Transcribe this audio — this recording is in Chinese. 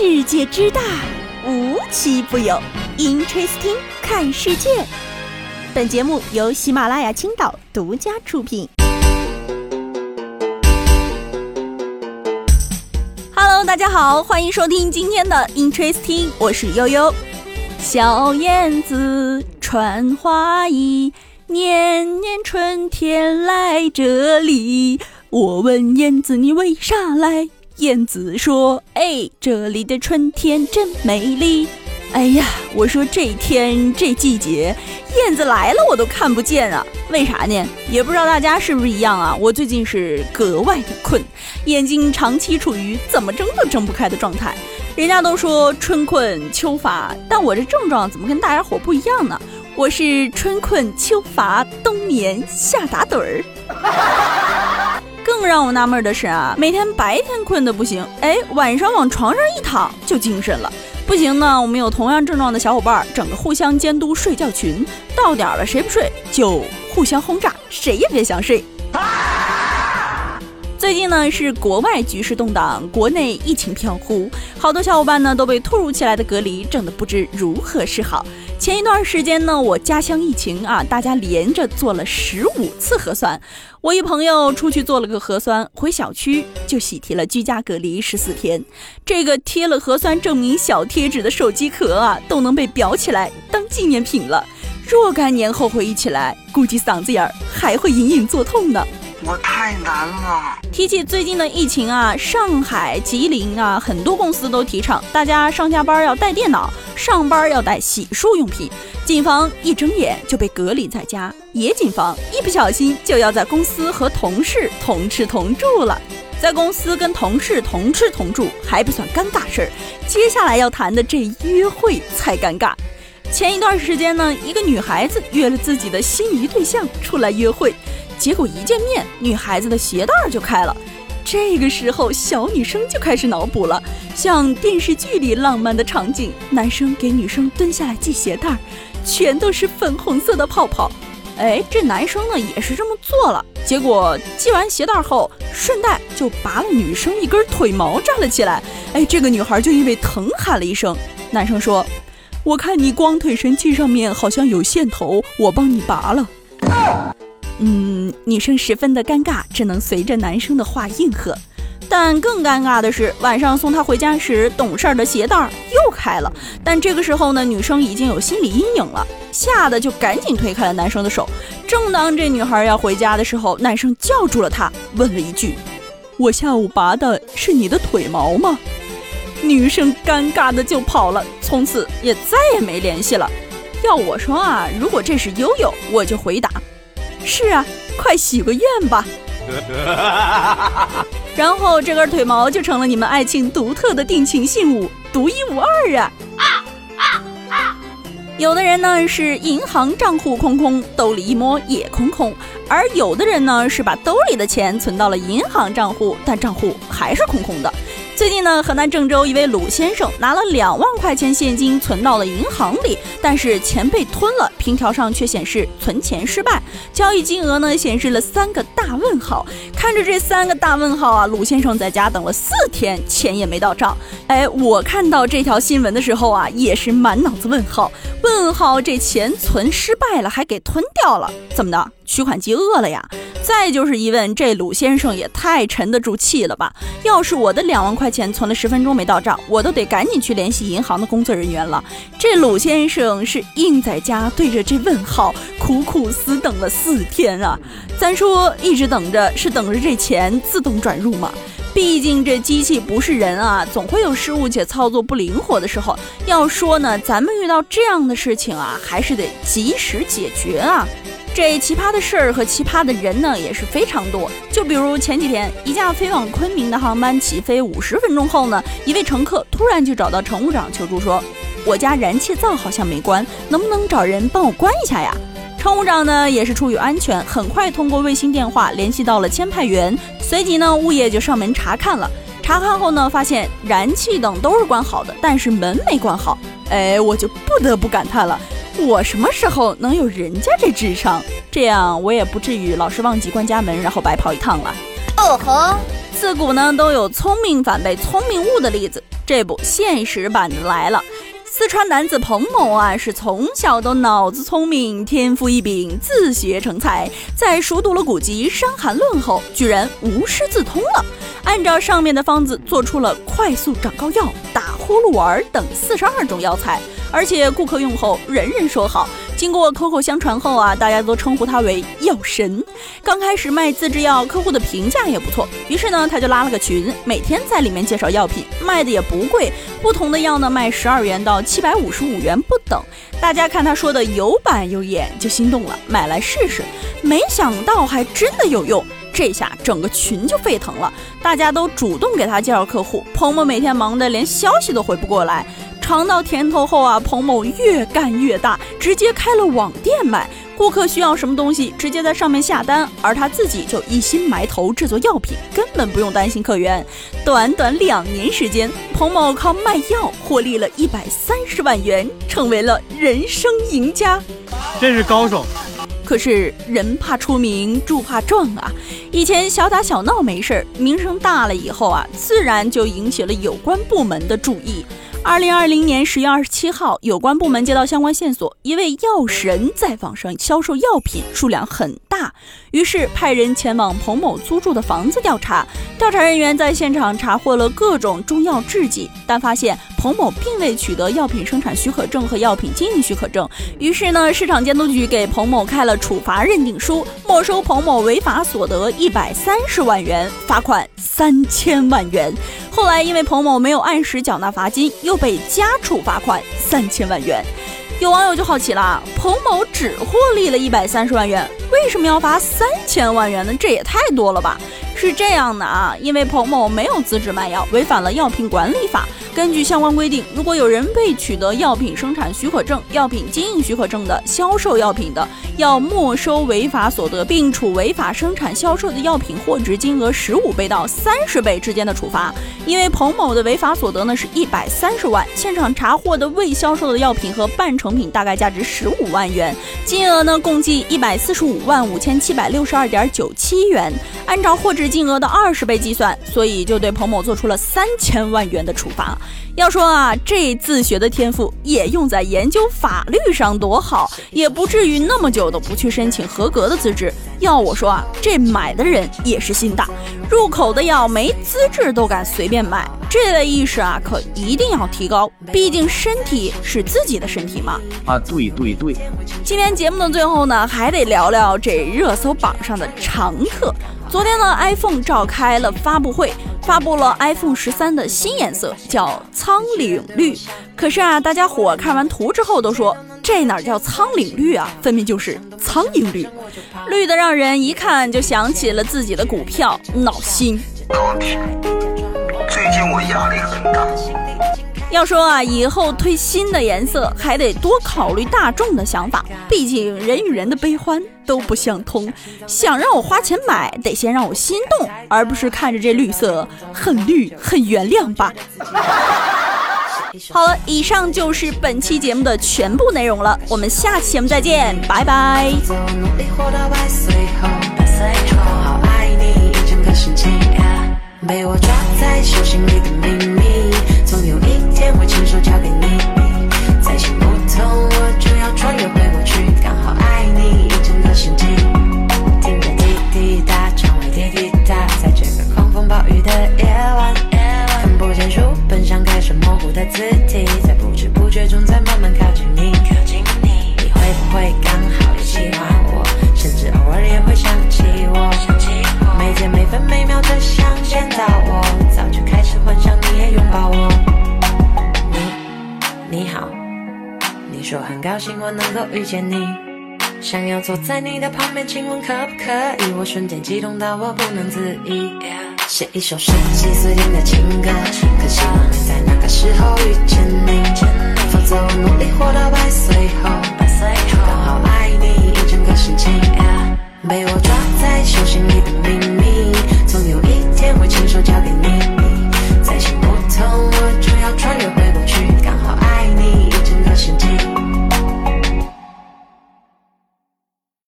世界之大，无奇不有。Interesting，看世界。本节目由喜马拉雅青岛独家出品。Hello，大家好，欢迎收听今天的 Interesting，我是悠悠。小燕子穿花衣，年年春天来这里。我问燕子你为啥来？燕子说：“哎，这里的春天真美丽。”哎呀，我说这天这季节，燕子来了我都看不见啊，为啥呢？也不知道大家是不是一样啊？我最近是格外的困，眼睛长期处于怎么睁都睁不开的状态。人家都说春困秋乏，但我这症状怎么跟大家伙不一样呢？我是春困秋乏冬眠夏打盹儿。让我纳闷的是啊，每天白天困得不行，哎，晚上往床上一躺就精神了。不行呢，我们有同样症状的小伙伴，整个互相监督睡觉群，到点了谁不睡就互相轰炸，谁也别想睡。最近呢是国外局势动荡，国内疫情飘忽，好多小伙伴呢都被突如其来的隔离整得不知如何是好。前一段时间呢，我家乡疫情啊，大家连着做了十五次核酸。我一朋友出去做了个核酸，回小区就喜提了居家隔离十四天。这个贴了核酸证明小贴纸的手机壳啊，都能被裱起来当纪念品了。若干年后回忆起来，估计嗓子眼儿还会隐隐作痛呢。我太难了。提起最近的疫情啊，上海、吉林啊，很多公司都提倡大家上下班要带电脑，上班要带洗漱用品。谨防一睁眼就被隔离在家，也谨防一不小心就要在公司和同事同吃同住了。在公司跟同事同吃同住还不算尴尬事儿，接下来要谈的这约会才尴尬。前一段时间呢，一个女孩子约了自己的心仪对象出来约会。结果一见面，女孩子的鞋带就开了。这个时候，小女生就开始脑补了，像电视剧里浪漫的场景：男生给女生蹲下来系鞋带，全都是粉红色的泡泡。哎，这男生呢也是这么做了。结果系完鞋带后，顺带就拔了女生一根腿毛站了起来。哎，这个女孩就因为疼喊了一声。男生说：“我看你光腿神器上面好像有线头，我帮你拔了。”嗯，女生十分的尴尬，只能随着男生的话应和。但更尴尬的是，晚上送她回家时，懂事儿的鞋带又开了。但这个时候呢，女生已经有心理阴影了，吓得就赶紧推开了男生的手。正当这女孩要回家的时候，男生叫住了她，问了一句：“我下午拔的是你的腿毛吗？”女生尴尬的就跑了，从此也再也没联系了。要我说啊，如果这是悠悠，我就回答。是啊，快许个愿吧。然后这根腿毛就成了你们爱情独特的定情信物，独一无二啊！有的人呢是银行账户空空，兜里一摸也空空；而有的人呢是把兜里的钱存到了银行账户，但账户还是空空的。最近呢，河南郑州一位鲁先生拿了两万块钱现金存到了银行里，但是钱被吞了，凭条上却显示存钱失败，交易金额呢显示了三个大问号。看着这三个大问号啊，鲁先生在家等了四天，钱也没到账。哎，我看到这条新闻的时候啊，也是满脑子问号。问号，这钱存失败了，还给吞掉了，怎么的？取款机饿了呀？再就是一问，这鲁先生也太沉得住气了吧？要是我的两万块钱存了十分钟没到账，我都得赶紧去联系银行的工作人员了。这鲁先生是硬在家对着这问号苦苦死等了四天啊！咱说一直等着，是等着这钱自动转入吗？毕竟这机器不是人啊，总会有失误且操作不灵活的时候。要说呢，咱们遇到这样的事情啊，还是得及时解决啊。这奇葩的事儿和奇葩的人呢也是非常多，就比如前几天，一架飞往昆明的航班起飞五十分钟后呢，一位乘客突然就找到乘务长求助说：“我家燃气灶好像没关，能不能找人帮我关一下呀？”乘务长呢也是出于安全，很快通过卫星电话联系到了签派员，随即呢物业就上门查看了。查看后呢，发现燃气等都是关好的，但是门没关好。哎，我就不得不感叹了。我什么时候能有人家这智商？这样我也不至于老是忘记关家门，然后白跑一趟了。哦吼，自古呢都有聪明反被聪明误的例子，这不现实版的来了。四川男子彭某啊，是从小都脑子聪明，天赋异禀，自学成才。在熟读了古籍《伤寒论》后，居然无师自通了，按照上面的方子做出了快速长高药、打呼噜丸等四十二种药材。而且顾客用后人人说好，经过口口相传后啊，大家都称呼他为药神。刚开始卖自制药，客户的评价也不错，于是呢，他就拉了个群，每天在里面介绍药品，卖的也不贵，不同的药呢卖十二元到七百五十五元不等。大家看他说的有板有眼，就心动了，买来试试。没想到还真的有用，这下整个群就沸腾了，大家都主动给他介绍客户。彭某每天忙得连消息都回不过来。尝到甜头后啊，彭某越干越大，直接开了网店卖。顾客需要什么东西，直接在上面下单，而他自己就一心埋头制作药品，根本不用担心客源。短短两年时间，彭某靠卖药获利了一百三十万元，成为了人生赢家。真是高手。可是人怕出名，猪怕壮啊！以前小打小闹没事儿，名声大了以后啊，自然就引起了有关部门的注意。二零二零年十月二十七号，有关部门接到相关线索，一位药神在网上销售药品，数量很大，于是派人前往彭某租住的房子调查。调查人员在现场查获了各种中药制剂，但发现彭某并未取得药品生产许可证和药品经营许可证。于是呢，市场监督局给彭某开了处罚认定书，没收彭某违法所得一百三十万元，罚款三千万元。后来因为彭某没有按时缴纳罚金，又被加处罚款三千万元。有网友就好奇了，彭某只获利了一百三十万元，为什么要罚三千万元呢？这也太多了吧？是这样的啊，因为彭某没有资质卖药，违反了药品管理法。根据相关规定，如果有人未取得药品生产许可证、药品经营许可证的销售药品的，要没收违法所得，并处违法生产销售的药品货值金额十五倍到三十倍之间的处罚。因为彭某的违法所得呢是一百三十万，现场查获的未销售的药品和半成品大概价值十五万元，金额呢共计一百四十五万五千七百六十二点九七元。按照货值金额的二十倍计算，所以就对彭某做出了三千万元的处罚。要说啊，这自学的天赋也用在研究法律上多好，也不至于那么久都不去申请合格的资质。要我说啊，这买的人也是心大，入口的药没资质都敢随便买，这类意识啊，可一定要提高。毕竟身体是自己的身体嘛。啊，对对对。今天节目的最后呢，还得聊聊这热搜榜上的常客。昨天呢，iPhone 召开了发布会，发布了 iPhone 十三的新颜色，叫苍岭绿。可是啊，大家伙看完图之后都说，这哪叫苍岭绿啊，分明就是苍蝇绿，绿的让人一看就想起了自己的股票，闹心。最近我压力很大。要说啊，以后推新的颜色还得多考虑大众的想法，毕竟人与人的悲欢都不相通。想让我花钱买，得先让我心动，而不是看着这绿色很绿很原谅吧。好了，以上就是本期节目的全部内容了，我们下期节目再见，拜拜。说很高兴我能够遇见你，想要坐在你的旁边，请问可不可以？我瞬间激动到我不能自已，写一首十几岁的情歌，可希望能在那个时候遇见你，否则我努力活到百岁